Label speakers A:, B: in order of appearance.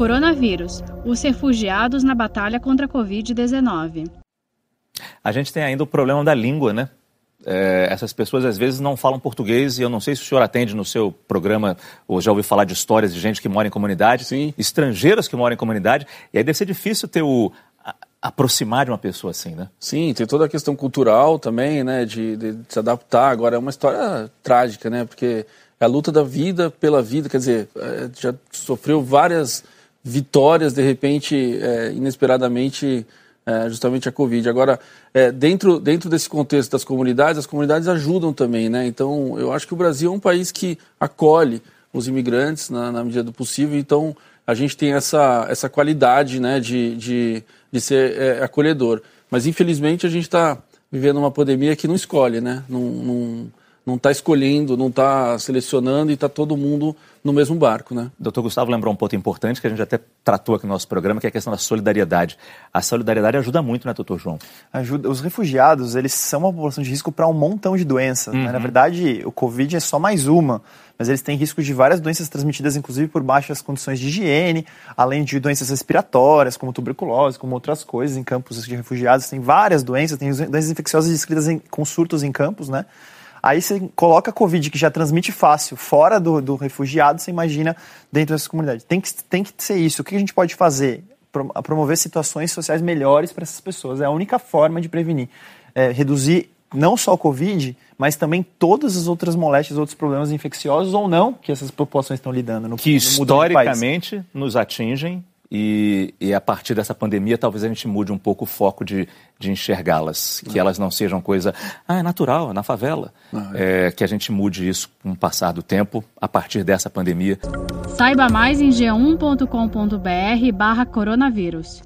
A: Coronavírus: os refugiados na batalha contra a Covid-19.
B: A gente tem ainda o problema da língua, né? É, essas pessoas às vezes não falam português e eu não sei se o senhor atende no seu programa ou já ouviu falar de histórias de gente que mora em comunidade,
C: Sim.
B: estrangeiros que moram em comunidade, e aí deve ser difícil ter o a, aproximar de uma pessoa assim, né?
C: Sim, tem toda a questão cultural também, né, de, de, de se adaptar. Agora é uma história trágica, né, porque é a luta da vida pela vida, quer dizer, é, já sofreu várias vitórias de repente, é, inesperadamente é, justamente a Covid. Agora, é, dentro, dentro desse contexto das comunidades, as comunidades ajudam também, né? Então, eu acho que o Brasil é um país que acolhe os imigrantes na, na medida do possível, então a gente tem essa, essa qualidade né, de, de, de ser é, acolhedor. Mas, infelizmente, a gente está vivendo uma pandemia que não escolhe, né? Não, não, não está escolhendo, não está selecionando e está todo mundo no mesmo barco, né?
B: Doutor Gustavo lembrou um ponto importante que a gente até tratou aqui no nosso programa, que é a questão da solidariedade. A solidariedade ajuda muito, né, doutor João?
D: Ajuda. Os refugiados, eles são uma população de risco para um montão de doenças. Uhum. Né? Na verdade, o Covid é só mais uma, mas eles têm risco de várias doenças transmitidas, inclusive por baixas condições de higiene, além de doenças respiratórias, como tuberculose, como outras coisas em campos de refugiados. Tem várias doenças, tem doenças infecciosas descritas em, com surtos em campos, né? Aí você coloca a Covid, que já transmite fácil, fora do, do refugiado, você imagina dentro dessa comunidade. Tem que, tem que ser isso. O que a gente pode fazer? Promover situações sociais melhores para essas pessoas. É a única forma de prevenir. É, reduzir não só o Covid, mas também todas as outras moléstias, outros problemas infecciosos ou não que essas populações estão lidando. No,
B: que no historicamente nos atingem e, e, a partir dessa pandemia, talvez a gente mude um pouco o foco de, de enxergá-las. Que elas não sejam coisa, ah, é natural, é na favela. Ah, é. É, que a gente mude isso com o passar do tempo, a partir dessa pandemia.
A: Saiba mais em g1.com.br barra coronavírus.